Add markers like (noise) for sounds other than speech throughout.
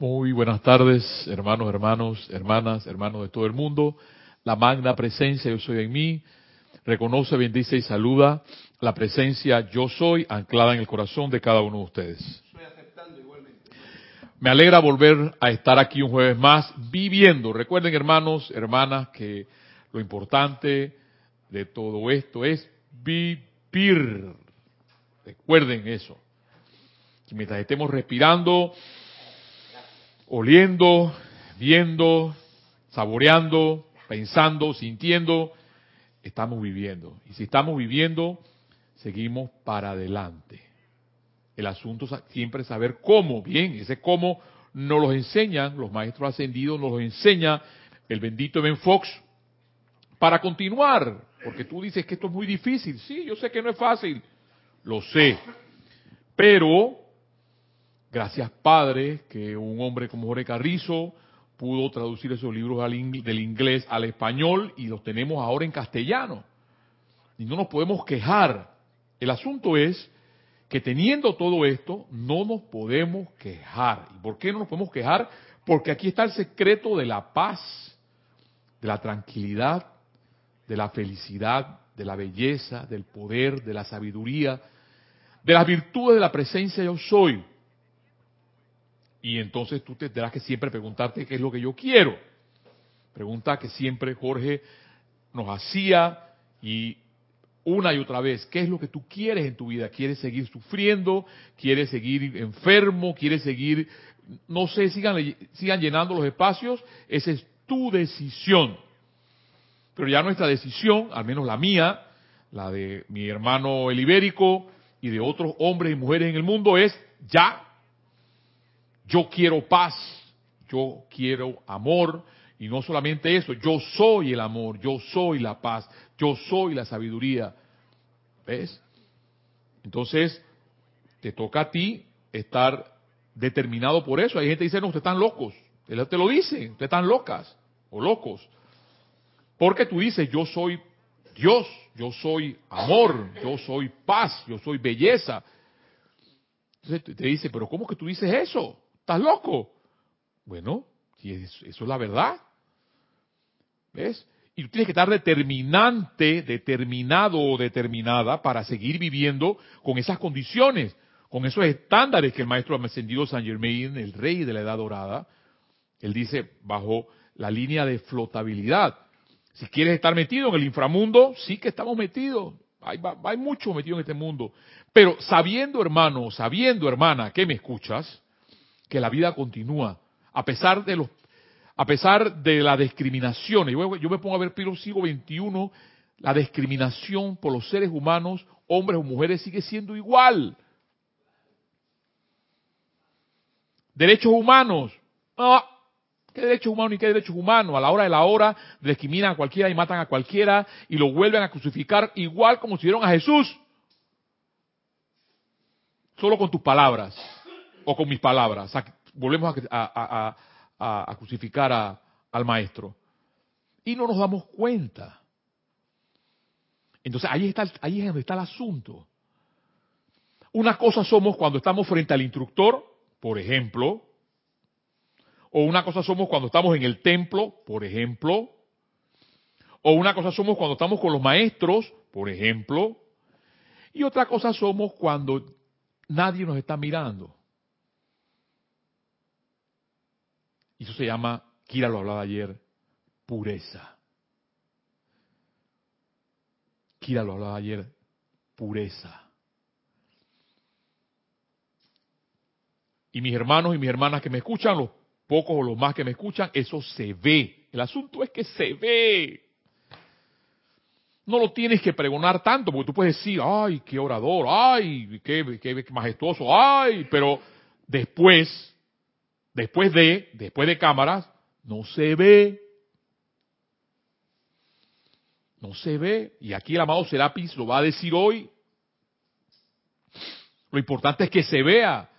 Muy buenas tardes, hermanos, hermanos, hermanas, hermanos de todo el mundo. La magna presencia yo soy en mí. Reconoce, bendice y saluda la presencia yo soy anclada en el corazón de cada uno de ustedes. Me alegra volver a estar aquí un jueves más viviendo. Recuerden, hermanos, hermanas, que lo importante de todo esto es vivir. Recuerden eso. Mientras estemos respirando, oliendo, viendo, saboreando, pensando, sintiendo, estamos viviendo. Y si estamos viviendo, seguimos para adelante. El asunto es siempre saber cómo. Bien, ese cómo nos lo enseñan los maestros ascendidos, nos lo enseña el bendito Ben Fox para continuar. Porque tú dices que esto es muy difícil. Sí, yo sé que no es fácil. Lo sé. Pero Gracias, Padre, que un hombre como Jorge Carrizo pudo traducir esos libros del inglés al español y los tenemos ahora en castellano. Y no nos podemos quejar. El asunto es que teniendo todo esto, no nos podemos quejar. ¿Y por qué no nos podemos quejar? Porque aquí está el secreto de la paz, de la tranquilidad, de la felicidad, de la belleza, del poder, de la sabiduría, de las virtudes de la presencia yo soy. Y entonces tú tendrás que siempre preguntarte qué es lo que yo quiero. Pregunta que siempre Jorge nos hacía y una y otra vez, ¿qué es lo que tú quieres en tu vida? ¿Quieres seguir sufriendo? ¿Quieres seguir enfermo? ¿Quieres seguir, no sé, sigan, sigan llenando los espacios? Esa es tu decisión. Pero ya nuestra decisión, al menos la mía, la de mi hermano el ibérico y de otros hombres y mujeres en el mundo es ya yo quiero paz, yo quiero amor, y no solamente eso, yo soy el amor, yo soy la paz, yo soy la sabiduría. ¿Ves? Entonces, te toca a ti estar determinado por eso. Hay gente que dice, no, ustedes están locos. Te lo dice, ustedes están locas o locos. Porque tú dices, yo soy Dios, yo soy amor, yo soy paz, yo soy belleza. Entonces te dice, pero ¿cómo que tú dices eso? ¿Estás loco? Bueno, si eso es la verdad. ¿Ves? Y tú tienes que estar determinante, determinado o determinada para seguir viviendo con esas condiciones, con esos estándares que el maestro ascendido San Germain, el rey de la edad dorada, él dice bajo la línea de flotabilidad. Si quieres estar metido en el inframundo, sí que estamos metidos. Hay, hay mucho metido en este mundo. Pero sabiendo, hermano, sabiendo, hermana, que me escuchas, que la vida continúa, a pesar de los a pesar de la discriminación. Yo, yo me pongo a ver Piro siglo XXI, la discriminación por los seres humanos, hombres o mujeres, sigue siendo igual. Derechos humanos. Ah, ¿Qué derechos humanos y qué derechos humanos? A la hora de la hora discriminan a cualquiera y matan a cualquiera y lo vuelven a crucificar igual como si dieron a Jesús. Solo con tus palabras o con mis palabras. volvemos a, crucificar al maestro. Y no nos damos cuenta. Entonces ahí está, ahí es donde está el asunto. Una cosa somos cuando estamos frente al instructor, por ejemplo, o una cosa somos cuando estamos en el templo, por ejemplo, o una cosa somos cuando estamos con los maestros, por ejemplo, y otra cosa somos cuando nadie nos está mirando. Y eso se llama, Kira lo hablaba ayer, pureza. Kira lo hablaba ayer, pureza. Y mis hermanos y mis hermanas que me escuchan, los pocos o los más que me escuchan, eso se ve. El asunto es que se ve. No lo tienes que pregonar tanto, porque tú puedes decir, ay, qué orador, ay, qué, qué majestuoso, ay, pero después después de, después de cámaras, no se ve. No se ve. Y aquí el amado Serapis lo va a decir hoy. Lo importante es que se vea.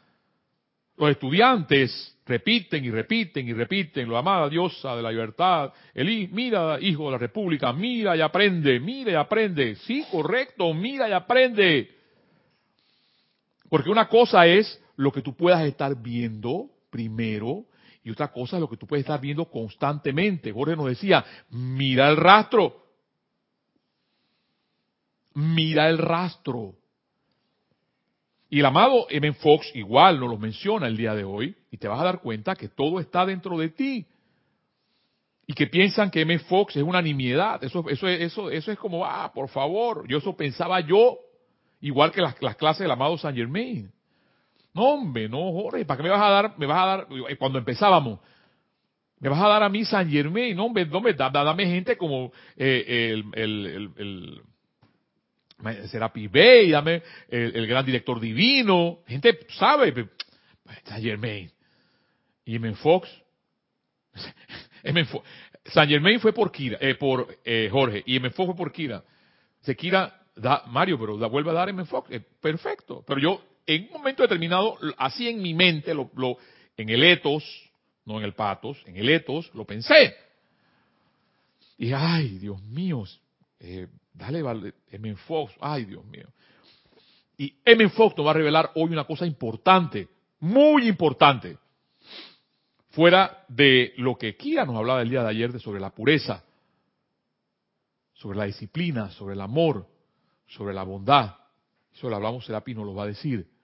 Los estudiantes repiten y repiten y repiten, lo amada diosa de la libertad, el mira, hijo de la república, mira y aprende, mira y aprende. Sí, correcto, mira y aprende. Porque una cosa es lo que tú puedas estar viendo primero y otra cosa es lo que tú puedes estar viendo constantemente. Jorge nos decía, mira el rastro. Mira el rastro. Y el amado M. Fox igual nos lo menciona el día de hoy y te vas a dar cuenta que todo está dentro de ti. Y que piensan que M. Fox es una nimiedad. Eso, eso, eso, eso es como, ah, por favor. Yo eso pensaba yo, igual que las, las clases del amado Saint Germain. No, hombre, no, Jorge, ¿para qué me vas a dar? Me vas a dar, cuando empezábamos, me vas a dar a mí San Germain, no, hombre, no, dame gente como eh, el, el, el, el dame el, gran director divino, gente sabe, San Germain. Y M. Fox, (laughs) M. San Germain fue por Kira, eh, por eh, Jorge, y M. Fue por Kira. Se Kira da Mario, pero da, vuelve a dar M. Fox, eh, perfecto. Pero yo en un momento determinado, así en mi mente, lo, en el etos, no en el patos, en el etos, lo pensé. Y ay, Dios mío, eh, dale, M. Fox, ay, Dios mío. Y M. Fox nos va a revelar hoy una cosa importante, muy importante, fuera de lo que Kira nos hablaba el día de ayer de sobre la pureza, sobre la disciplina, sobre el amor, sobre la bondad. Eso lo hablamos, Serapi nos lo va a decir.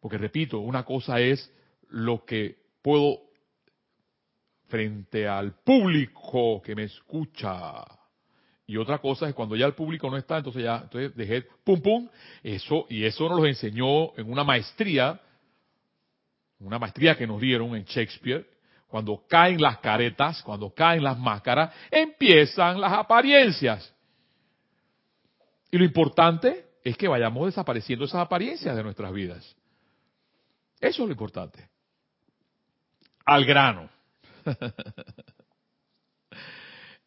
Porque repito, una cosa es lo que puedo frente al público que me escucha. Y otra cosa es cuando ya el público no está, entonces ya, entonces dejé pum pum, eso, y eso nos lo enseñó en una maestría, una maestría que nos dieron en Shakespeare, cuando caen las caretas, cuando caen las máscaras, empiezan las apariencias. Y lo importante es que vayamos desapareciendo esas apariencias de nuestras vidas. Eso es lo importante. Al grano. (laughs)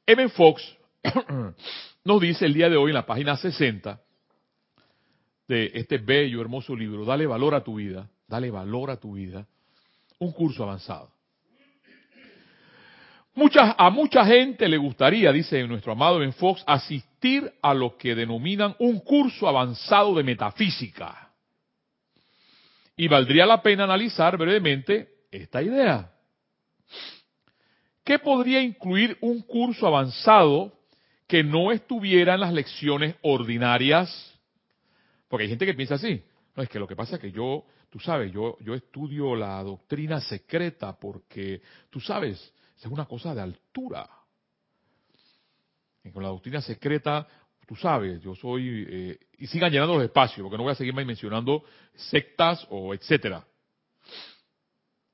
M. Fox (clears throat) nos dice el día de hoy en la página 60 de este bello, hermoso libro, Dale valor a tu vida, dale valor a tu vida, un curso avanzado. a mucha gente le gustaría, dice nuestro amado Ben Fox, asistir a lo que denominan un curso avanzado de metafísica. Y valdría la pena analizar brevemente esta idea. ¿Qué podría incluir un curso avanzado que no estuviera en las lecciones ordinarias? Porque hay gente que piensa así. No, es que lo que pasa es que yo, tú sabes, yo, yo estudio la doctrina secreta porque, tú sabes, es una cosa de altura. Y con la doctrina secreta tú sabes, yo soy, eh, y sigan llenando los espacios, porque no voy a seguir mencionando sectas o etcétera.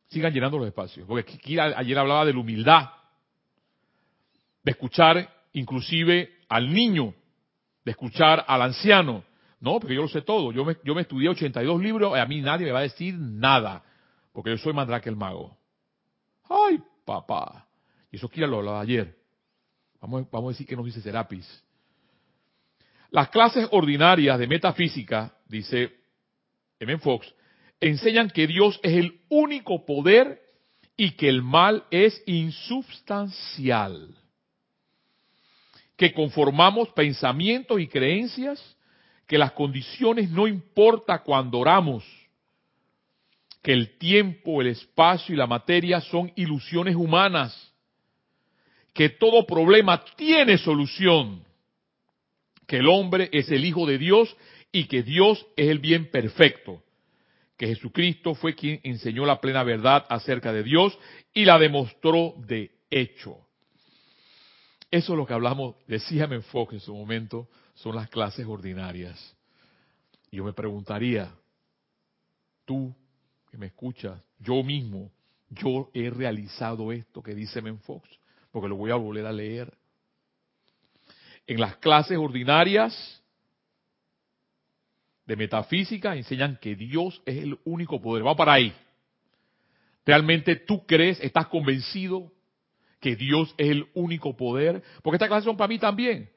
Sigan llenando los espacios, porque aquí ayer hablaba de la humildad, de escuchar inclusive al niño, de escuchar al anciano. No, porque yo lo sé todo, yo me, yo me estudié 82 libros y a mí nadie me va a decir nada, porque yo soy Mandrake el mago. Ay, papá. Y eso Kira lo hablaba ayer. Vamos, vamos a decir que nos dice Serapis. Las clases ordinarias de metafísica, dice M. Fox, enseñan que Dios es el único poder y que el mal es insubstancial. Que conformamos pensamientos y creencias, que las condiciones no importa cuando oramos, que el tiempo, el espacio y la materia son ilusiones humanas, que todo problema tiene solución que el hombre es el Hijo de Dios y que Dios es el bien perfecto, que Jesucristo fue quien enseñó la plena verdad acerca de Dios y la demostró de hecho. Eso es lo que hablamos, decía Fox en su momento, son las clases ordinarias. Yo me preguntaría, tú que me escuchas, yo mismo, yo he realizado esto que dice Fox, porque lo voy a volver a leer en las clases ordinarias de metafísica enseñan que Dios es el único poder. Va para ahí. ¿Realmente tú crees, estás convencido que Dios es el único poder? Porque estas clases son para mí también.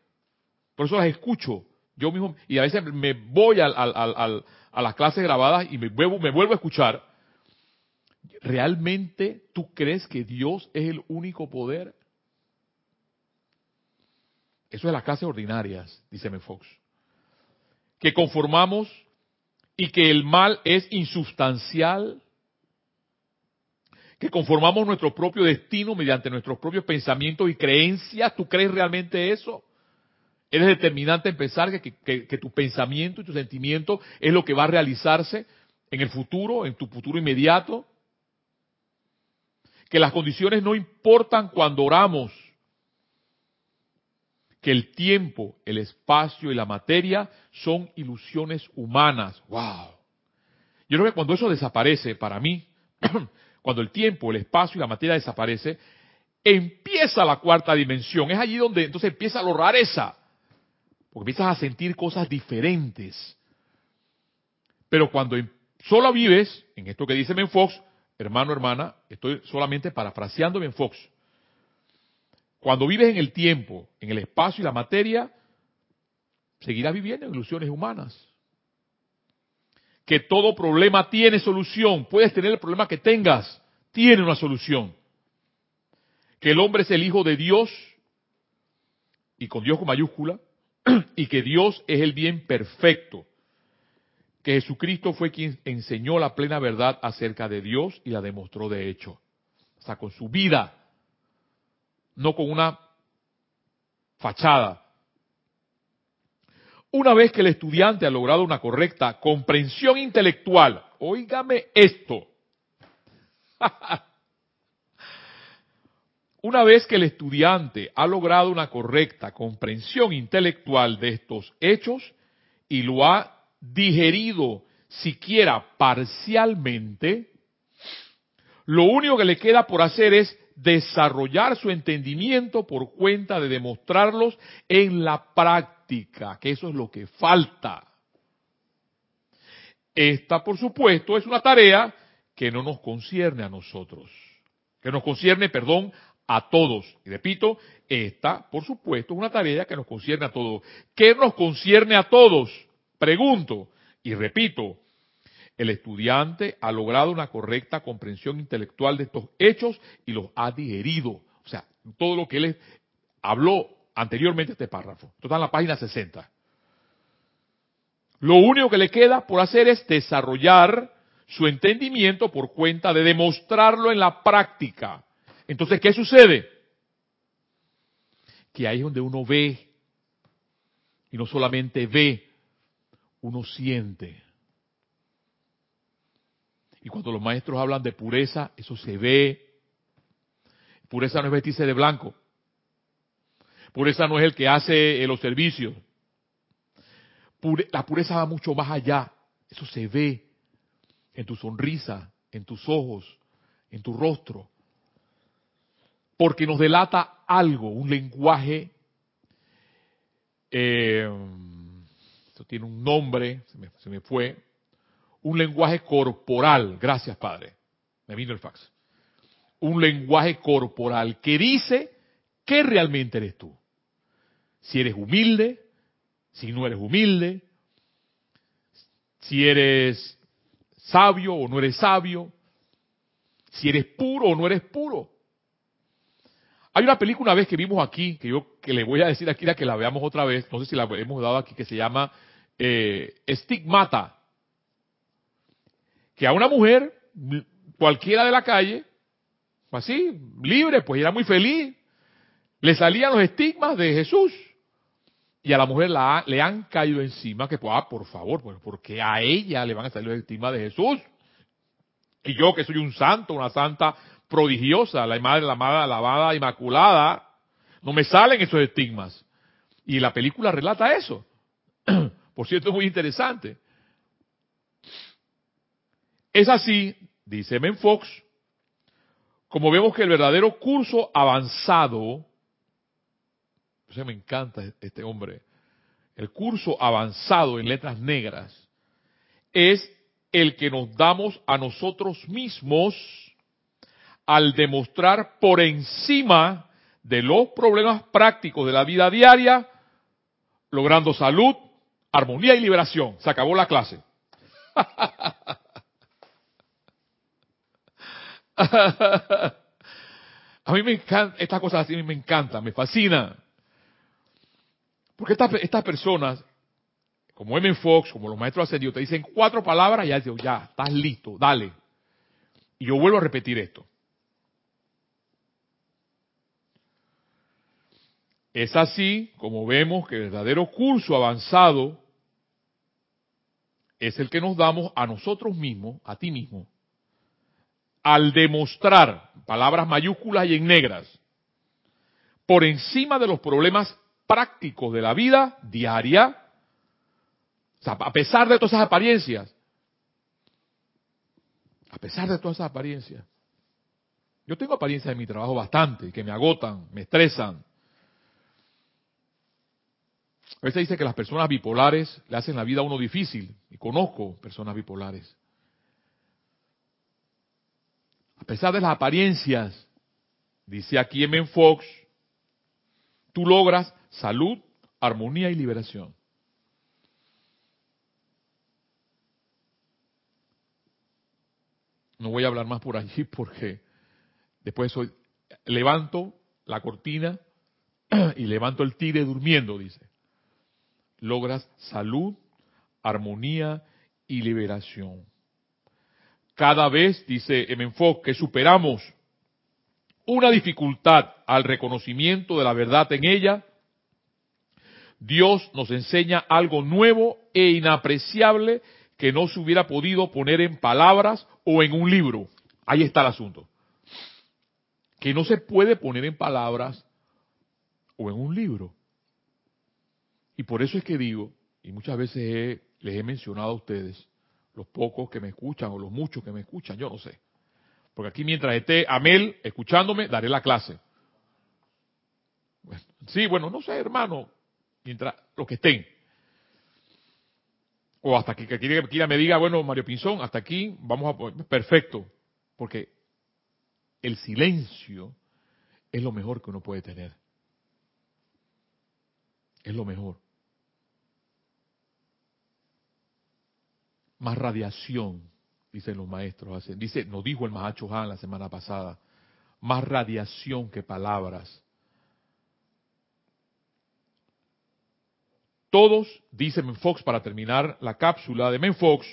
Por eso las escucho. Yo mismo, y a veces me voy a las clases grabadas y me vuelvo, me vuelvo a escuchar. ¿Realmente tú crees que Dios es el único poder? Eso es las clases ordinarias, dice M. Fox. Que conformamos y que el mal es insubstancial. que conformamos nuestro propio destino mediante nuestros propios pensamientos y creencias. ¿Tú crees realmente eso? ¿Eres determinante en pensar que, que, que, tu pensamiento y tu sentimiento es lo que va a realizarse en el futuro, en tu futuro inmediato? Que las condiciones no importan cuando oramos. Que el tiempo, el espacio y la materia son ilusiones humanas. ¡Wow! Yo creo que cuando eso desaparece, para mí, (clears throat) cuando el tiempo, el espacio y la materia desaparece, empieza la cuarta dimensión. Es allí donde entonces empieza lo rareza. Porque empiezas a sentir cosas diferentes. Pero cuando solo vives, en esto que dice Fox, hermano, hermana, estoy solamente parafraseando Fox. Cuando vives en el tiempo, en el espacio y la materia, seguirás viviendo en ilusiones humanas. Que todo problema tiene solución. Puedes tener el problema que tengas, tiene una solución. Que el hombre es el hijo de Dios, y con Dios con mayúscula, (clears throat) y que Dios es el bien perfecto. Que Jesucristo fue quien enseñó la plena verdad acerca de Dios y la demostró de hecho. O sea, con su vida, no con una fachada. Una vez que el estudiante ha logrado una correcta comprensión intelectual, oígame esto. (laughs) Una vez que el estudiante ha logrado una correcta comprensión intelectual de estos hechos y lo ha digerido siquiera parcialmente, lo único que le queda por hacer es desarrollar su entendimiento por cuenta de demostrarlos en la práctica, que eso es lo que falta. Esta, por supuesto, es una tarea que no nos concierne a nosotros, que nos concierne, perdón, a todos. Y repito, esta, por supuesto, es una tarea que nos concierne a todos. ¿Qué nos concierne a todos? Pregunto y repito, el estudiante ha logrado una correcta comprensión intelectual de estos hechos y los ha digerido. O sea, todo lo que él habló anteriormente este párrafo. Esto está en la página 60. Lo único que le queda por hacer es desarrollar su entendimiento por cuenta de demostrarlo en la práctica. Entonces, ¿qué sucede? Que ahí es donde uno ve, y no solamente ve, uno siente. Y cuando los maestros hablan de pureza, eso se ve. Pureza no es vestirse de blanco. Pureza no es el que hace los servicios. la pureza va mucho más allá. Eso se ve en tu sonrisa, en tus ojos, en tu rostro porque nos delata algo, un lenguaje, eh, esto tiene un nombre, se me, fue, un lenguaje corporal, gracias Padre, me vino el fax, un lenguaje corporal que dice qué realmente eres tú. Si eres humilde, si no eres humilde, si eres sabio o no eres sabio, si eres puro o no eres puro. Hay una película una vez que vimos aquí, que yo que le voy a decir aquí la que la veamos otra vez, no sé si la hemos dado aquí, que se llama eh, Estigmata. Que a una mujer, cualquiera de la calle, así, libre, pues era muy feliz, le salían los estigmas de Jesús. Y a la mujer le han caído encima que, pues, ah, por favor, pues, porque a ella le van a salir los estigmas de Jesús. Y yo que soy un santo, una santa, prodigiosa, la madre, la amada, lavada, inmaculada, no me salen esos estigmas. Y la película relata eso. (clears throat) Por cierto, es muy interesante. Es así, dice Ben Fox, como vemos que el verdadero curso avanzado, me encanta este hombre, el curso avanzado en letras negras, es el que nos damos a nosotros mismos al demostrar por encima de los problemas prácticos de la vida diaria, logrando salud, armonía y liberación. Se acabó la clase. (laughs) a mí me encanta, estas cosas así me encantan, me fascina. Porque estas, estas personas, como M. Fox, como los maestros ascendidos, te dicen cuatro palabras y ya ya, estás listo, dale. Y yo vuelvo a repetir esto. Es así como vemos que el verdadero curso avanzado es el que nos damos a nosotros mismos, a ti mismo, al demostrar, palabras mayúsculas y en negras, por encima de los problemas prácticos de la vida diaria, a pesar de todas esas apariencias, a pesar de todas esas apariencias, yo tengo apariencias en mi trabajo bastante, que me agotan, me estresan. A veces dice que las personas bipolares le hacen la vida a uno difícil, y conozco personas bipolares. A pesar de las apariencias, dice aquí M. Fox, tú logras salud, armonía y liberación. No voy a hablar más por allí (laughs) porque después levanto la cortina (clears throat) y levanto el tigre durmiendo, dice. Logras salud, armonía y liberación. Cada vez, dice M. Fox, que superamos una dificultad al reconocimiento de la verdad en ella, Dios nos enseña algo nuevo e inapreciable que no se hubiera podido poner en palabras o en un libro. Ahí está el asunto. Que no se puede poner en palabras o en un libro. Y por eso es que digo, y muchas veces les he mencionado a ustedes, los pocos que me escuchan o los muchos que me escuchan, yo no sé. Porque aquí mientras esté Amel escuchándome, daré la clase. sí, bueno, no sé, hermano, mientras los que estén. O hasta que, que me diga, bueno, Mario Pinzón, hasta aquí vamos a... Perfecto. Porque el silencio es lo mejor que uno puede tener. Es lo mejor. Más radiación dicen los maestros. Dice, nos dijo el Mahacho Han la semana pasada, más radiación que palabras. Todos, dice Menfox para terminar la cápsula de Menfox,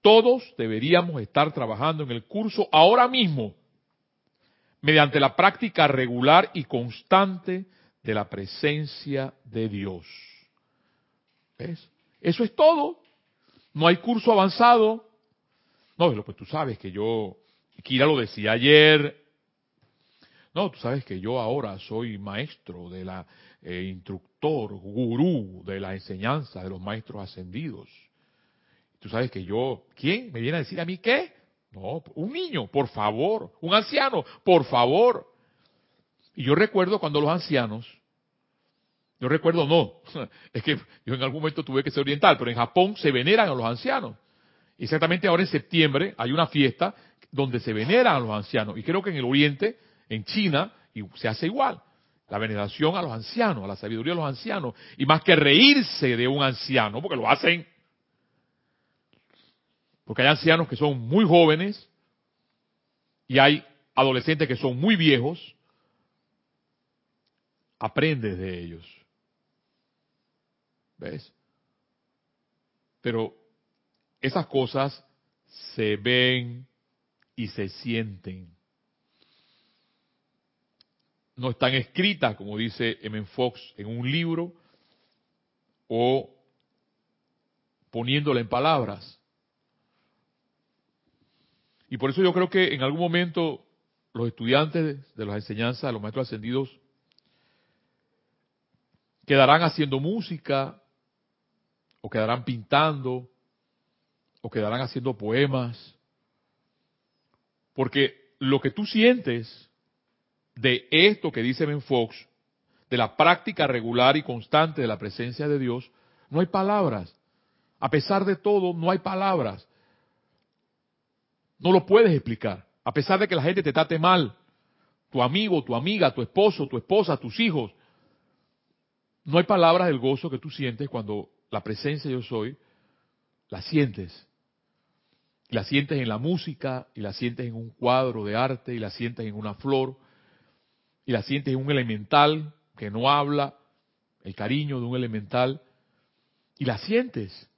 todos deberíamos estar trabajando en el curso ahora mismo, mediante la práctica regular y constante de la presencia de Dios. ¿Ves? Eso es todo. No hay curso avanzado, no, pues tú sabes que yo, Kira lo decía ayer, no, tú sabes que yo ahora soy maestro de la, eh, instructor, gurú de la enseñanza de los maestros ascendidos. Tú sabes que yo, ¿quién me viene a decir a mí qué? No, un niño, por favor, un anciano, por favor. Y yo recuerdo cuando los ancianos, yo recuerdo no, (laughs) es que yo en algún momento tuve que ser oriental, pero en Japón se veneran a los ancianos. Exactamente ahora en septiembre hay una fiesta donde se veneran a los ancianos. Y creo que en el Oriente, en China, se hace igual. La veneración a los ancianos, a la sabiduría de los ancianos. Y más que reírse de un anciano, porque lo hacen. Porque hay ancianos que son muy jóvenes y hay adolescentes que son muy viejos. Aprendes de ellos. ¿Ves? Pero esas cosas se ven y se sienten. No están escritas, como dice M. Fox, en un libro o poniéndola en palabras. Y por eso yo creo que en algún momento los estudiantes de las enseñanzas de los maestros ascendidos quedarán haciendo música o quedarán pintando o quedarán haciendo poemas. Porque lo que tú sientes de esto que dice Ben Fox, de la práctica regular y constante de la presencia de Dios, no hay palabras. A pesar de todo, no hay palabras. No lo puedes explicar. A pesar de que la gente te trate mal, tu amigo, tu amiga, tu esposo, tu esposa, tus hijos, no hay palabras del gozo que tú sientes cuando la presencia yo soy, la sientes. La sientes en la música, y la sientes en un cuadro de arte, y la sientes en una flor, y la sientes en un elemental que no habla, el cariño de un elemental, y la sientes.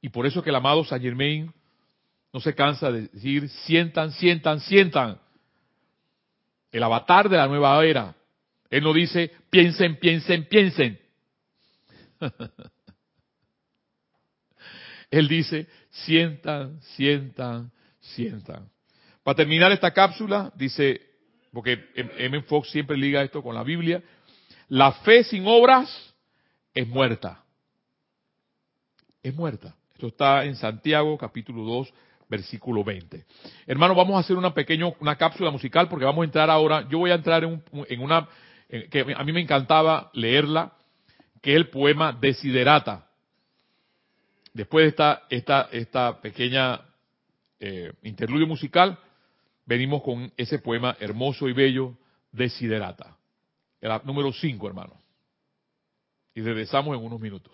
Y por eso que el amado Saint Germain no se cansa de decir, sientan, sientan, sientan. El avatar de la nueva era, Él no dice, piensen, piensen, piensen. (laughs) Él dice, sientan, sientan, sientan. Para terminar esta cápsula, dice, porque M. Fox siempre liga esto con la Biblia, la fe sin obras es muerta. Es muerta. Esto está en Santiago capítulo 2, versículo 20. Hermano, vamos a hacer una pequeña una cápsula musical porque vamos a entrar ahora, yo voy a entrar en, en una que a mí me encantaba leerla, que es el poema Desiderata. Después de esta, esta, esta pequeña eh, interludio musical, venimos con ese poema hermoso y bello, Desiderata. El número 5, hermano. Y regresamos en unos minutos.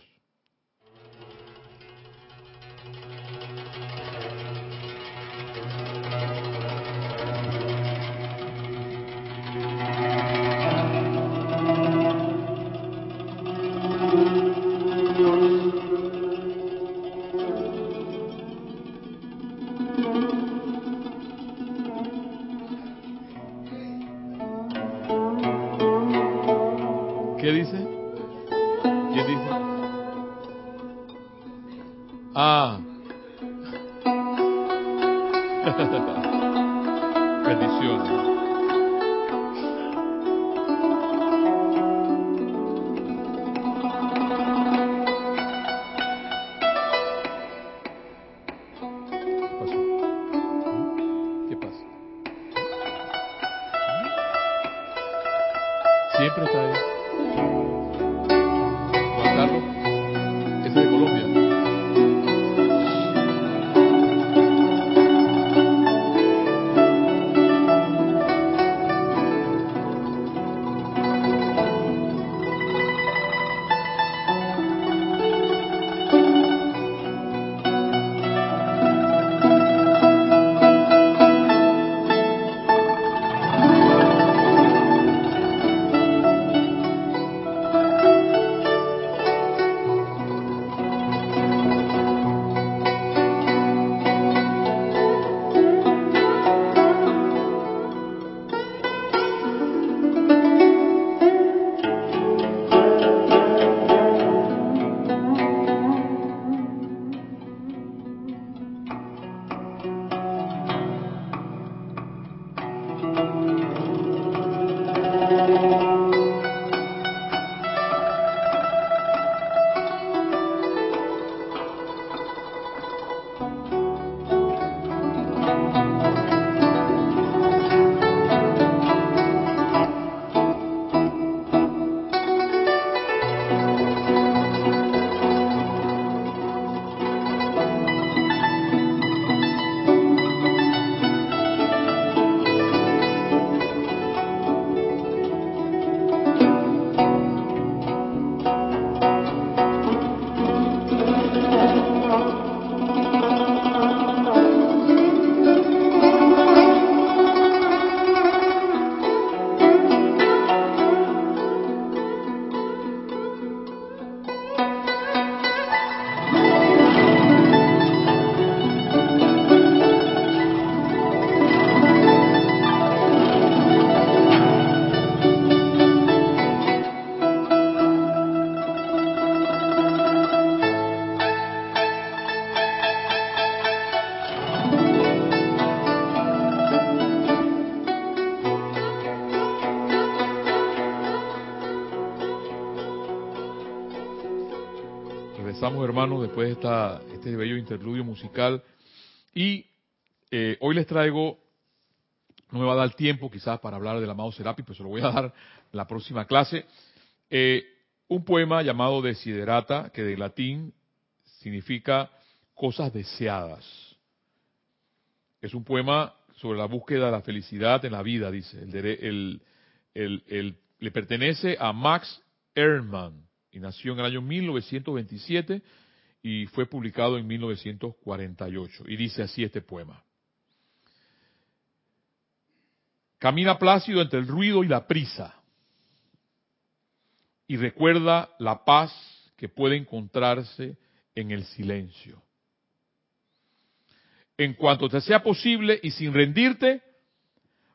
Hermanos, después de esta, este bello interludio musical. Y eh, hoy les traigo, no me va a dar tiempo quizás para hablar del amado Serapi, pero se lo voy a (laughs) dar en la próxima clase. Eh, un poema llamado Desiderata, que de latín significa cosas deseadas. Es un poema sobre la búsqueda de la felicidad en la vida, dice. El, el, le pertenece a Max Ehrmann y nació en el año 1927 y fue publicado en 1948. Y dice así este poema. Camina plácido entre el ruido y la prisa y recuerda la paz que puede encontrarse en el silencio. En cuanto te sea posible y sin rendirte,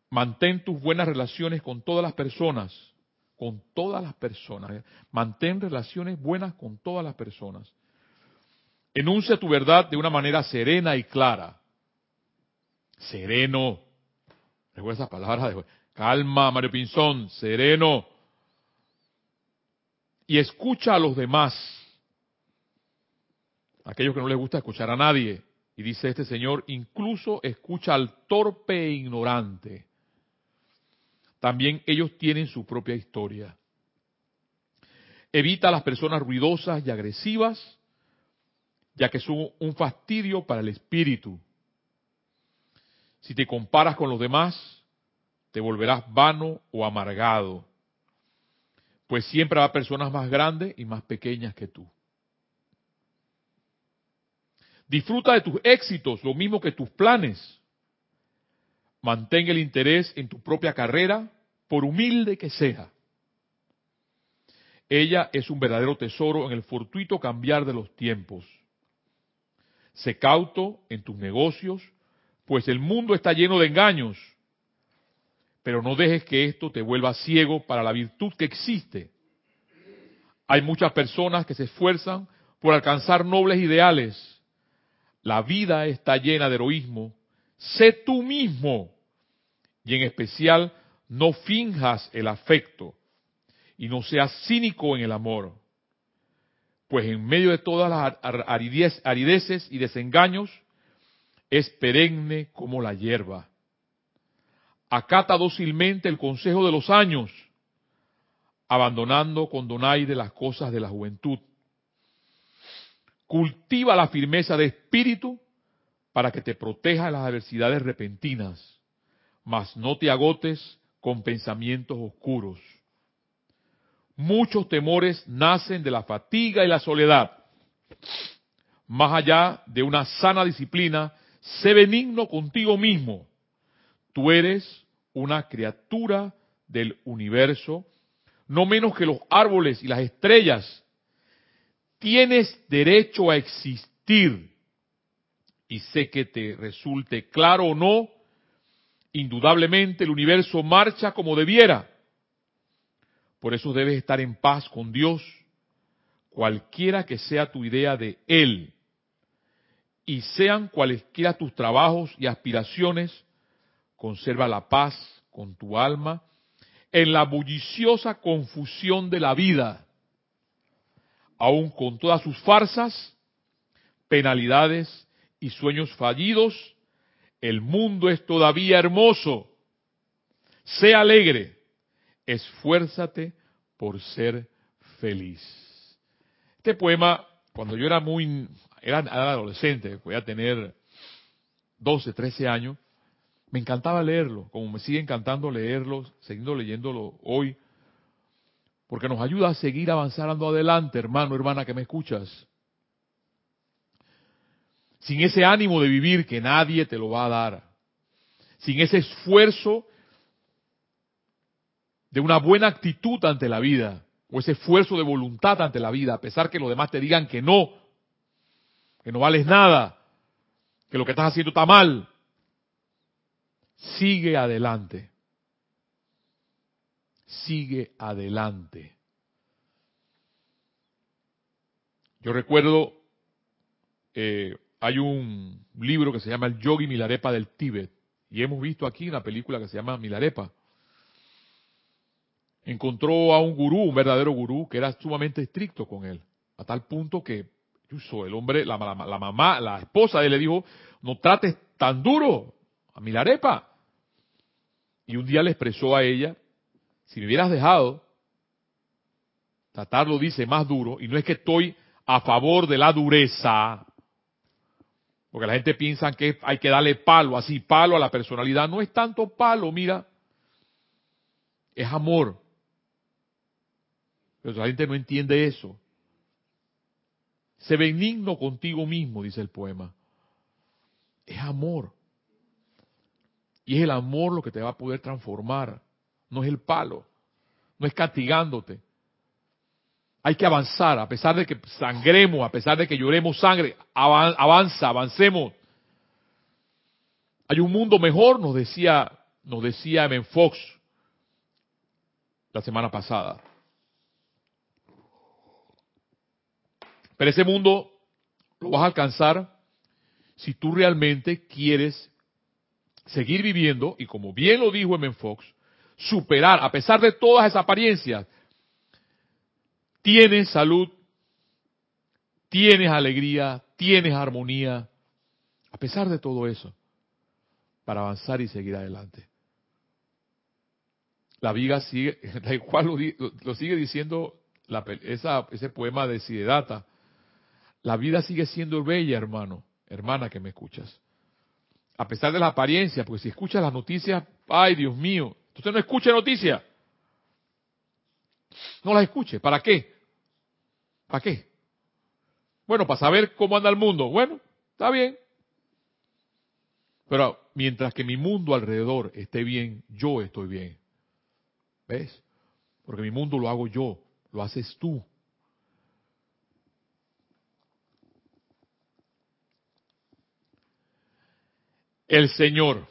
mantén tus buenas relaciones con todas las personas con todas las personas. Mantén relaciones buenas con todas las personas. Enuncia tu verdad de una manera serena y clara. Sereno. Recuerda esas palabras de calma, Mario Pinzón, sereno. Y escucha a los demás. Aquellos que no les gusta escuchar a nadie. Y dice este señor, incluso escucha al torpe e ignorante. También ellos tienen su propia historia. Evita a las personas ruidosas y agresivas, ya que son un fastidio para el espíritu. Si te comparas con los demás, te volverás vano o amargado, pues siempre habrá personas más grandes y más pequeñas que tú. Disfruta de tus éxitos, lo mismo que tus planes. Mantén el interés en tu propia carrera, por humilde que sea. Ella es un verdadero tesoro en el fortuito cambiar de los tiempos. Sé cauto en tus negocios, pues el mundo está lleno de engaños. Pero no dejes que esto te vuelva ciego para la virtud que existe. Hay muchas personas que se esfuerzan por alcanzar nobles ideales, la vida está llena de heroísmo. Sé tú mismo. Y en especial, no finjas el afecto y no seas cínico en el amor. Pues en medio de todas las arideces y desengaños, es perenne como la hierba. Acata dócilmente el consejo de los años, abandonando con donaire las cosas de la juventud Cultiva la firmeza de espíritu para que te proteja de las adversidades repentinas, mas no te agotes con pensamientos oscuros. Muchos temores nacen de la fatiga y la soledad. Más allá de una sana disciplina, sé benigno contigo mismo. Tú eres una criatura del universo, no menos que los árboles y las estrellas tienes derecho a existir. Y sé que te resulte claro o no, indudablemente el universo marcha como debiera. Por eso debes estar en paz con Dios, cualquiera que sea tu idea de Él. Y sean cualesquiera tus trabajos y aspiraciones, conserva la paz con tu alma en la bulliciosa confusión de la vida aún con todas sus farsas, penalidades y sueños fallidos, el mundo es todavía hermoso. Sé alegre, esfuérzate por ser feliz. Este poema, cuando yo era muy, era, adolescente, voy a tener 12, 13 años, me encantaba leerlo, como me sigue encantando leerlo, siguiendo leyéndolo hoy, porque nos ayuda a seguir avanzando adelante, hermano, hermana, que me escuchas. Sin ese ánimo de vivir que nadie te lo va a dar. Sin ese esfuerzo de una buena actitud ante la vida. O ese esfuerzo de voluntad ante la vida, a pesar que los demás te digan que no. Que no vales nada. Que lo que estás haciendo está mal. Sigue adelante sigue adelante. Yo recuerdo, eh, hay un libro que se llama El Yogi Milarepa del Tíbet, y hemos visto aquí una película que se llama Milarepa. Encontró a un gurú, un verdadero gurú, que era sumamente estricto con él, a tal punto que el hombre, la, mamá, la esposa de él le dijo, no trates tan duro a Milarepa. Y un día le expresó a ella si me hubieras dejado, tratarlo dice más duro, y no es que estoy a favor de la dureza, porque la gente piensa que hay que darle palo, así, palo a la personalidad. No es tanto palo, mira, es amor. Pero la gente no entiende eso. Sé benigno contigo mismo, dice el poema. Es amor. Y es el amor lo que te va a poder transformar no es el palo, no es castigándote. Hay que avanzar, a pesar de que sangremos, a pesar de que lloremos sangre, avanza, avancemos. Hay un mundo mejor, nos decía, nos decía Fox. la semana pasada. Pero ese mundo lo vas a alcanzar si tú realmente quieres seguir viviendo y como bien lo dijo M. Fox, superar, a pesar de todas esas apariencias, tienes salud, tienes alegría, tienes armonía, a pesar de todo eso, para avanzar y seguir adelante. La vida sigue, (laughs) lo, sigue diciendo ese poema de Siddhartha, la vida sigue siendo bella, hermano, hermana que me escuchas. A pesar de la apariencia, porque si escuchas las noticias, ay Dios mío, usted no escuche noticias. No las escuche. ¿Para qué? ¿Para qué? Bueno, para saber cómo anda el mundo. Bueno, está bien. Pero mientras que mi mundo alrededor esté bien, yo estoy bien. ¿Ves? Porque mi mundo lo hago yo, lo haces tú. El Señor,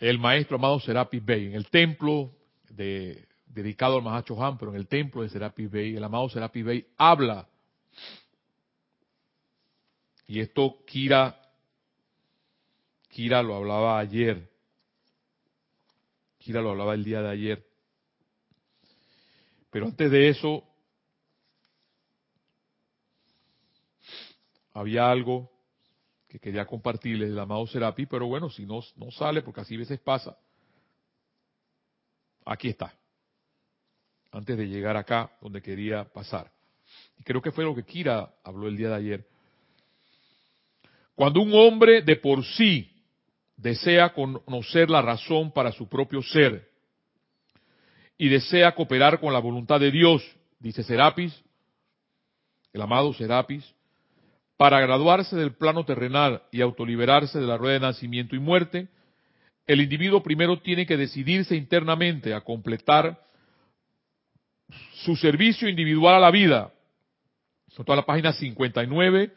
el maestro amado Serapis Bey, en el templo de, dedicado al Mahacho Han, pero en el templo de Serapis Bey, el amado Serapis Bey habla. Y esto Kira, Kira lo hablaba ayer. Kira lo hablaba el día de ayer. Pero antes de eso, había algo que quería compartirles del amado Serapi, pero bueno, si no, no sale, porque así a veces pasa, aquí está, antes de llegar acá donde quería pasar. Y creo que fue lo que Kira habló el día de ayer. Cuando un hombre de por sí desea conocer la razón para su propio ser y desea cooperar con la voluntad de Dios, dice Serapis, el amado Serapis, para graduarse del plano terrenal y autoliberarse de la rueda de nacimiento y muerte, el individuo primero tiene que decidirse internamente a completar su servicio individual a la vida. Son toda la página 59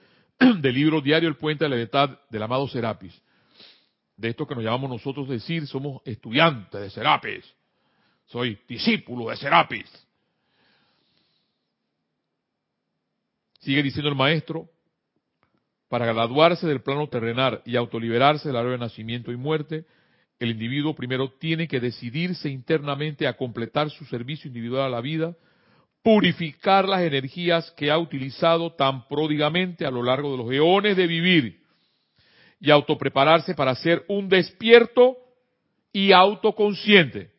del libro diario El Puente de la Libertad del amado Serapis. De esto que nos llamamos nosotros decir, somos estudiantes de Serapis. Soy discípulo de Serapis. Sigue diciendo el maestro, para graduarse del plano terrenal y autoliberarse del área de nacimiento y muerte, el individuo primero tiene que decidirse internamente a completar su servicio individual a la vida, purificar las energías que ha utilizado tan pródigamente a lo largo de los eones de vivir y autoprepararse para ser un despierto y autoconsciente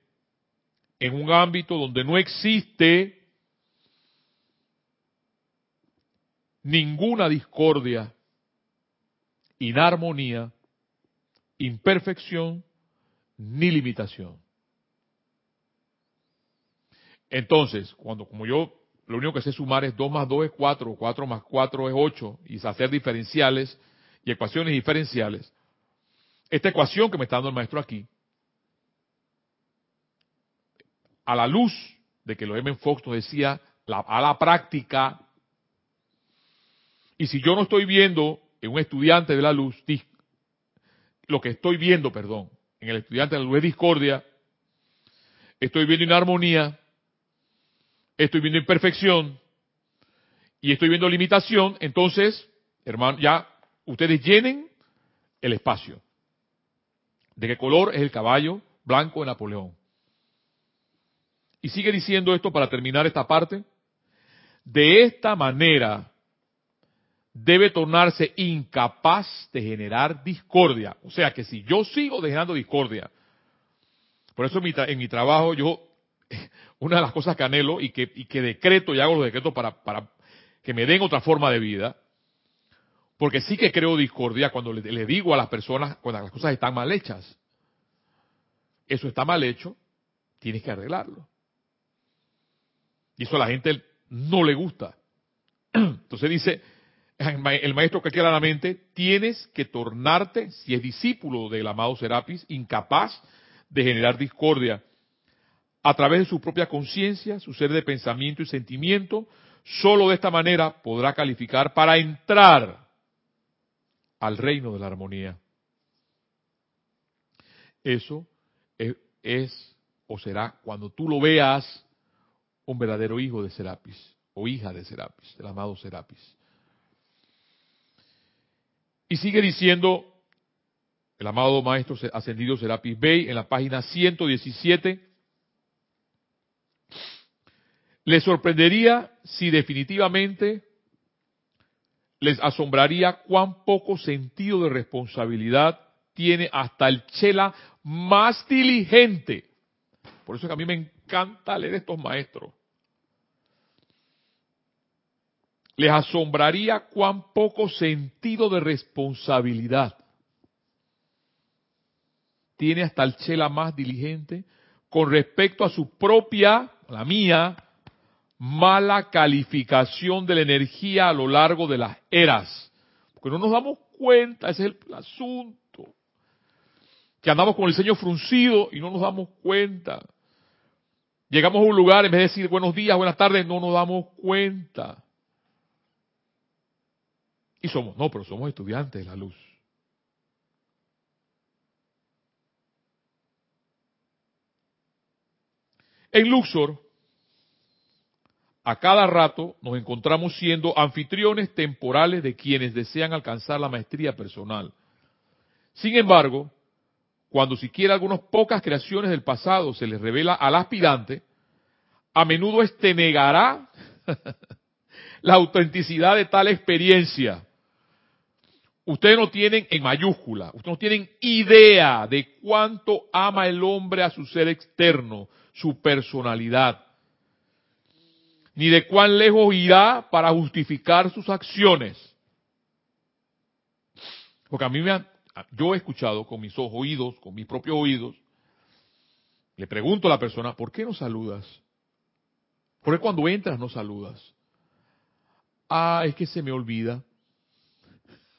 en un ámbito donde no existe ninguna discordia inarmonía, imperfección ni limitación. Entonces, cuando como yo lo único que sé sumar es 2 más 2 es 4, 4 más 4 es 8, y hacer diferenciales y ecuaciones diferenciales, esta ecuación que me está dando el maestro aquí, a la luz de que lo M. Fox nos decía, a la práctica, y si yo no estoy viendo en un estudiante de la luz, lo que estoy viendo, perdón, en el estudiante de la luz es discordia, estoy viendo inarmonía, estoy viendo imperfección y estoy viendo limitación, entonces, hermano, ya ustedes llenen el espacio. ¿De qué color es el caballo blanco de Napoleón? Y sigue diciendo esto para terminar esta parte. De esta manera, debe tornarse incapaz de generar discordia. O sea que si yo sigo generando discordia, por eso en mi, trabajo yo, (laughs) una de las cosas que anhelo y que, y que decreto y hago los decretos para, para que me den otra forma de vida, porque sí que creo discordia cuando le, le digo a las personas cuando las cosas están mal hechas. Eso está mal hecho, tienes que arreglarlo. Y eso a la gente no le gusta. (clears throat) Entonces dice, (laughs) el maestro que claramente, tienes que tornarte, si es discípulo del amado Serapis, incapaz de generar discordia. A través de su propia conciencia, su ser de pensamiento y sentimiento, solo de esta manera podrá calificar para entrar al reino de la armonía. Eso es, es o será cuando tú lo veas un verdadero hijo de Serapis o hija de Serapis, del amado Serapis. Y sigue diciendo el amado maestro ascendido Serapis Bey en la página 117. Le sorprendería si definitivamente les asombraría cuán poco sentido de responsabilidad tiene hasta el chela más diligente. Por eso es que a mí me encanta leer estos maestros. Les asombraría cuán poco sentido de responsabilidad tiene hasta el chela más diligente con respecto a su propia, la mía, mala calificación de la energía a lo largo de las eras. Porque no nos damos cuenta, ese es el asunto que andamos con el ceño fruncido y no nos damos cuenta. Llegamos a un lugar, en vez de decir buenos días, buenas tardes, no nos damos cuenta. Y somos, no, pero somos estudiantes de la luz. En Luxor, a cada rato nos encontramos siendo anfitriones temporales de quienes desean alcanzar la maestría personal. Sin embargo, cuando siquiera algunas pocas creaciones del pasado se les revela al aspirante, a menudo este negará (laughs) la autenticidad de tal experiencia. Ustedes no tienen en mayúscula, ustedes no tienen idea de cuánto ama el hombre a su ser externo, su personalidad, ni de cuán lejos irá para justificar sus acciones. Porque a mí me han, yo he escuchado con mis oídos, con mis propios oídos, le pregunto a la persona, ¿por qué no saludas? ¿Por qué cuando entras no saludas? Ah, es que se me olvida.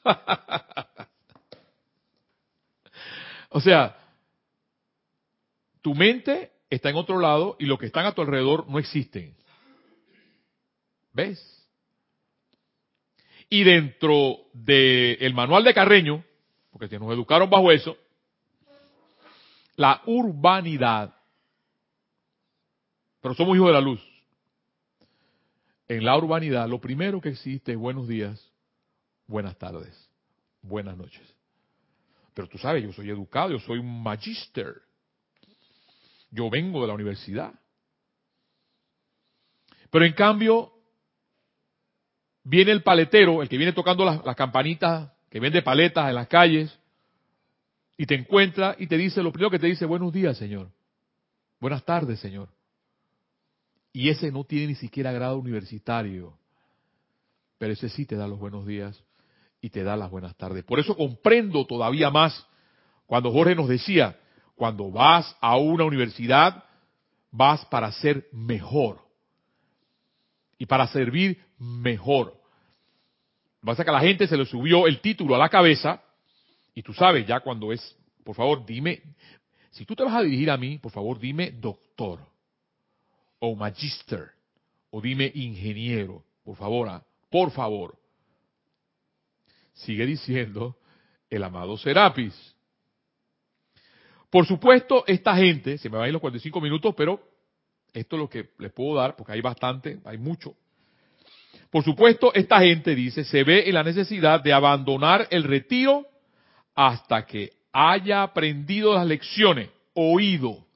(laughs) o sea, tu mente está en otro lado y lo que están a tu alrededor no existen. ¿Ves? Y dentro del manual de Carreño, porque si nos educaron bajo eso, la urbanidad. Pero somos hijos de la luz. En la urbanidad lo primero que existe es buenos días, buenas tardes, buenas noches. Pero tú sabes, yo soy educado, yo soy un magister. Yo vengo de la universidad. Pero en cambio, viene el paletero, el que viene tocando las, las campanitas que vende paletas en las calles y te encuentra y te dice, lo primero que te dice, buenos días, Señor. Buenas tardes, Señor. Y ese no tiene ni siquiera grado universitario. Pero ese sí te da los buenos días y te da las buenas tardes. Por eso comprendo todavía más cuando Jorge nos decía, cuando vas a una universidad, vas para ser mejor y para servir mejor. Pasa que a la gente se le subió el título a la cabeza, y tú sabes ya cuando es, por favor, dime, si tú te vas a dirigir a mí, por favor, dime doctor, o magister, o dime ingeniero, por favor, ah, por favor. Sigue diciendo el amado Serapis. Por supuesto, esta gente, se me van a ir los 45 minutos, pero esto es lo que les puedo dar, porque hay bastante, hay mucho. Por supuesto, esta gente dice, se ve en la necesidad de abandonar el retiro hasta que haya aprendido las lecciones, oído.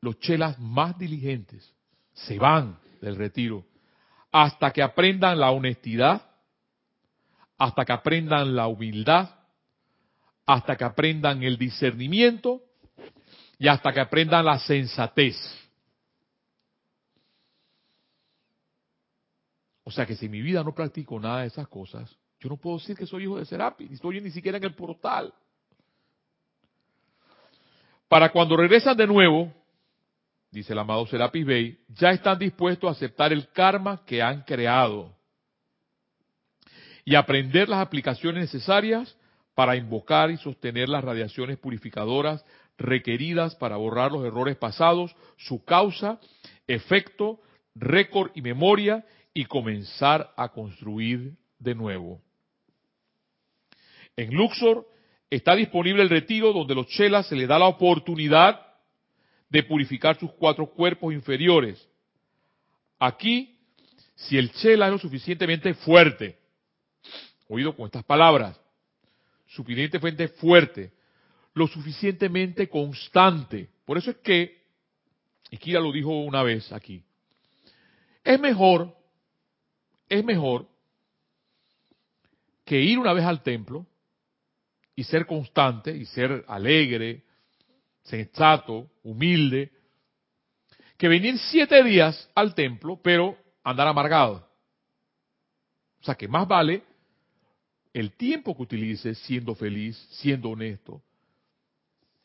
Los chelas más diligentes se van del retiro hasta que aprendan la honestidad, hasta que aprendan la humildad, hasta que aprendan el discernimiento y hasta que aprendan la sensatez. O sea que si en mi vida no practico nada de esas cosas, yo no puedo decir que soy hijo de Serapi, ni estoy ni siquiera en el portal. Para cuando regresan de nuevo, dice el amado Serapis Bey, ya están dispuestos a aceptar el karma que han creado y aprender las aplicaciones necesarias para invocar y sostener las radiaciones purificadoras requeridas para borrar los errores pasados, su causa, efecto, récord y memoria y comenzar a construir de nuevo. En Luxor está disponible el retiro donde los chelas se les da la oportunidad de purificar sus cuatro cuerpos inferiores. Aquí, si el chela es lo suficientemente fuerte, oído con estas palabras, suficientemente fuerte, lo suficientemente constante. Por eso es que, y Kira lo dijo una vez aquí, es mejor, es mejor que ir una vez al templo y ser constante y ser alegre, sensato, humilde, que venir siete días al templo, pero andar amargado. O sea que más vale el tiempo que utilices siendo feliz, siendo honesto,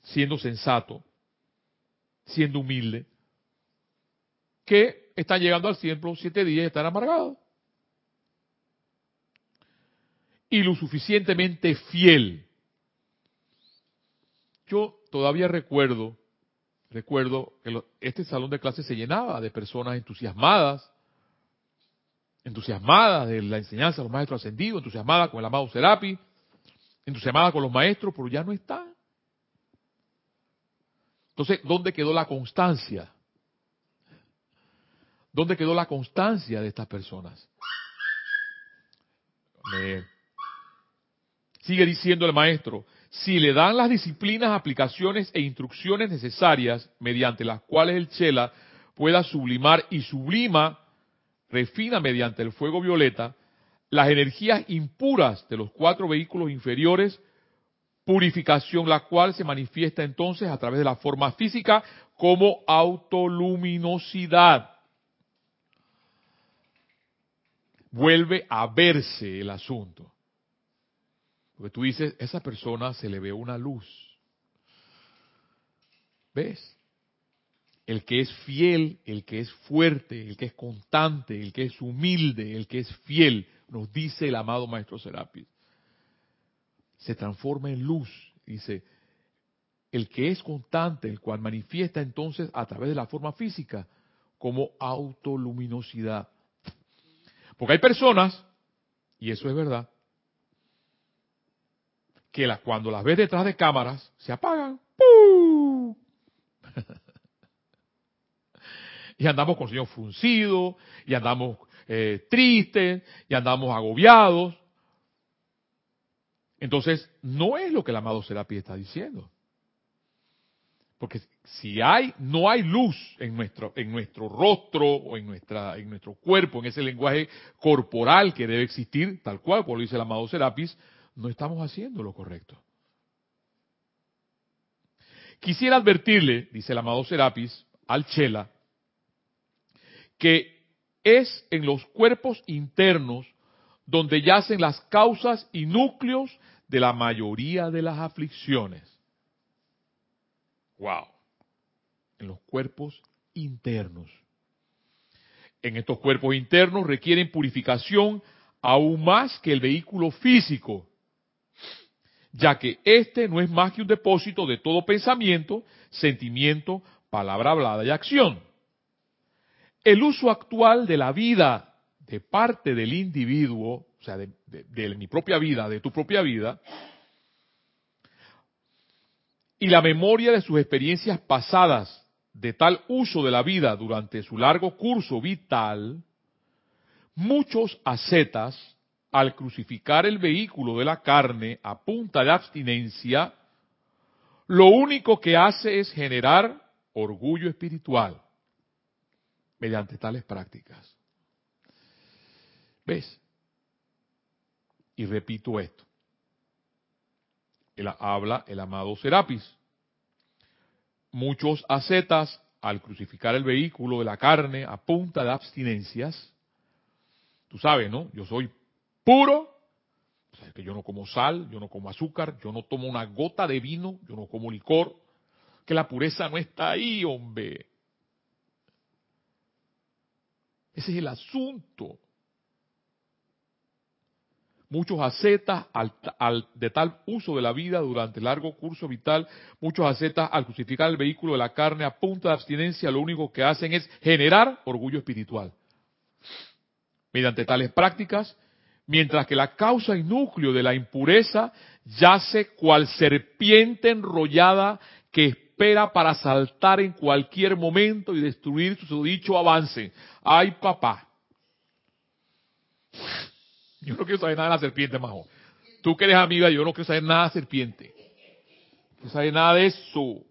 siendo sensato, siendo humilde, que están llegando al templo siete días y están amargados. Y lo suficientemente fiel. Yo todavía recuerdo, recuerdo que este salón de clases se llenaba de personas entusiasmadas, entusiasmadas de la enseñanza de los maestros ascendidos, entusiasmadas con el amado Serapi, entusiasmadas con los maestros, pero ya no están. Entonces, ¿dónde quedó la constancia? ¿Dónde quedó la constancia de estas personas? sigue diciendo el maestro, si le dan las disciplinas, aplicaciones e instrucciones necesarias mediante las cuales el chela pueda sublimar y sublima, refina mediante el fuego violeta, las energías impuras de los cuatro vehículos inferiores, purificación la cual se manifiesta entonces a través de la forma física como autoluminosidad. Vuelve a verse el asunto. Porque tú dices, esa persona se le ve una luz. ¿Ves? El que es fiel, el que es fuerte, el que es constante, el que es humilde, el que es fiel, nos dice el amado Maestro Serapis, se transforma en luz. Dice, el que es constante, el cual manifiesta entonces a través de la forma física como autoluminosidad. Porque hay personas, y eso es verdad, que cuando las ves detrás de cámaras se apagan. (laughs) y andamos con el Señor fruncido, y andamos eh, tristes, y andamos agobiados. Entonces, no es lo que el amado Serapi está diciendo. Porque si hay, no hay luz en nuestro, en nuestro rostro o en nuestra, en nuestro cuerpo, en ese lenguaje corporal que debe existir, tal cual, como lo dice el amado Serapis, no estamos haciendo lo correcto. Quisiera advertirle, dice el amado Serapis, al Chela, que es en los cuerpos internos donde yacen las causas y núcleos de la mayoría de las aflicciones. Wow. En los cuerpos internos. En estos cuerpos internos requieren purificación aún más que el vehículo físico ya que este no es más que un depósito de todo pensamiento, sentimiento, palabra hablada y acción. El uso actual de la vida de parte del individuo, o sea, de, mi propia vida, de tu propia vida, y la memoria de sus experiencias pasadas de tal uso de la vida durante su largo curso vital, muchos ascetas al crucificar el vehículo de la carne a punta de abstinencia, lo único que hace es generar orgullo espiritual mediante tales prácticas. ¿Ves? Y repito esto. Habla el amado Serapis. Muchos ascetas, al crucificar el vehículo de la carne a punta de abstinencias, tú sabes, ¿no? Yo soy puro, que yo no como sal, yo no como azúcar, yo no tomo una gota de vino, yo no como licor, que la pureza no está ahí, hombre. Ese es el asunto. Muchos ascetas de tal uso de la vida durante el largo curso vital, muchos ascetas al crucificar el vehículo de la carne a punta de abstinencia, lo único que hacen es generar orgullo espiritual. Mediante tales prácticas, mientras que la causa y núcleo de la impureza yace cual serpiente enrollada que espera para saltar en cualquier momento y destruir su dicho avance. Ay, papá. Yo no quiero saber nada de la serpiente, majo. Tú que eres amiga, yo no quiero saber nada de la serpiente. No saber nada de eso.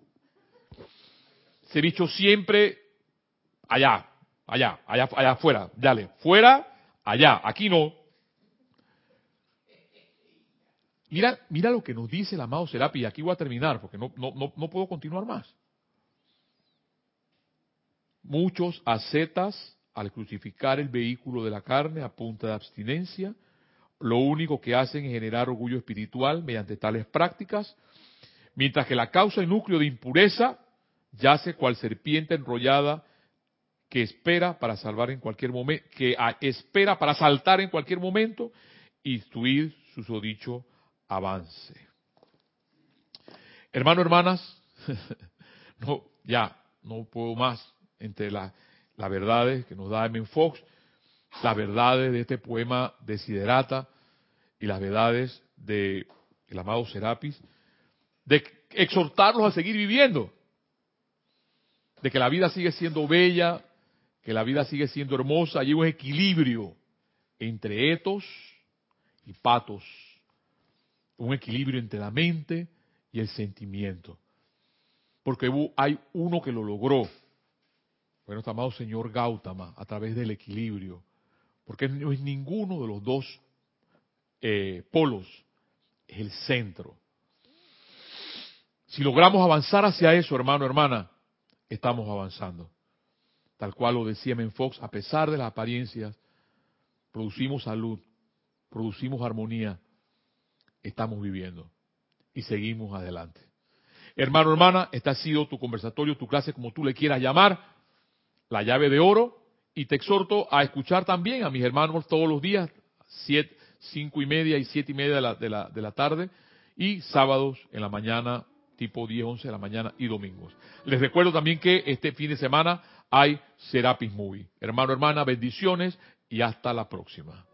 Ese bicho siempre allá, allá, allá, allá afuera. Dale, fuera, allá, aquí no. Mira, mira lo que nos dice el amado Serapi, y aquí voy a terminar, porque no, no, no, no puedo continuar más. Muchos ascetas, al crucificar el vehículo de la carne a punta de abstinencia, lo único que hacen es generar orgullo espiritual mediante tales prácticas, mientras que la causa y núcleo de impureza yace cual serpiente enrollada que espera para salvar en cualquier momento, que espera para saltar en cualquier momento y destruir su sodicho avance. Hermano, hermanas, (laughs) no, ya, no puedo más entre las verdades que nos da M. Fox, las verdades de este poema de Siderata y las verdades del el amado Serapis, de exhortarlos a seguir viviendo, de que la vida sigue siendo bella, que la vida sigue siendo hermosa, hay un equilibrio entre etos y patos un equilibrio entre la mente y el sentimiento. Porque hay uno que lo logró. Bueno, nuestro amado señor Gautama, a través del equilibrio. Porque no es ninguno de los dos eh, polos, es el centro. Si logramos avanzar hacia eso, hermano, hermana, estamos avanzando. Tal cual lo decía Menfox, a pesar de las apariencias, producimos salud, producimos armonía, estamos viviendo y seguimos adelante. Hermano, hermana, este ha sido tu conversatorio, tu clase, como tú le quieras llamar, la llave de oro, y te exhorto a escuchar también a mis hermanos todos los días, siete, cinco y media y siete y media de la, de la, de la tarde, y sábados en la mañana, tipo 10, 11 de la mañana y domingos. Les recuerdo también que este fin de semana hay Serapis Movie. Hermano, hermana, bendiciones y hasta la próxima.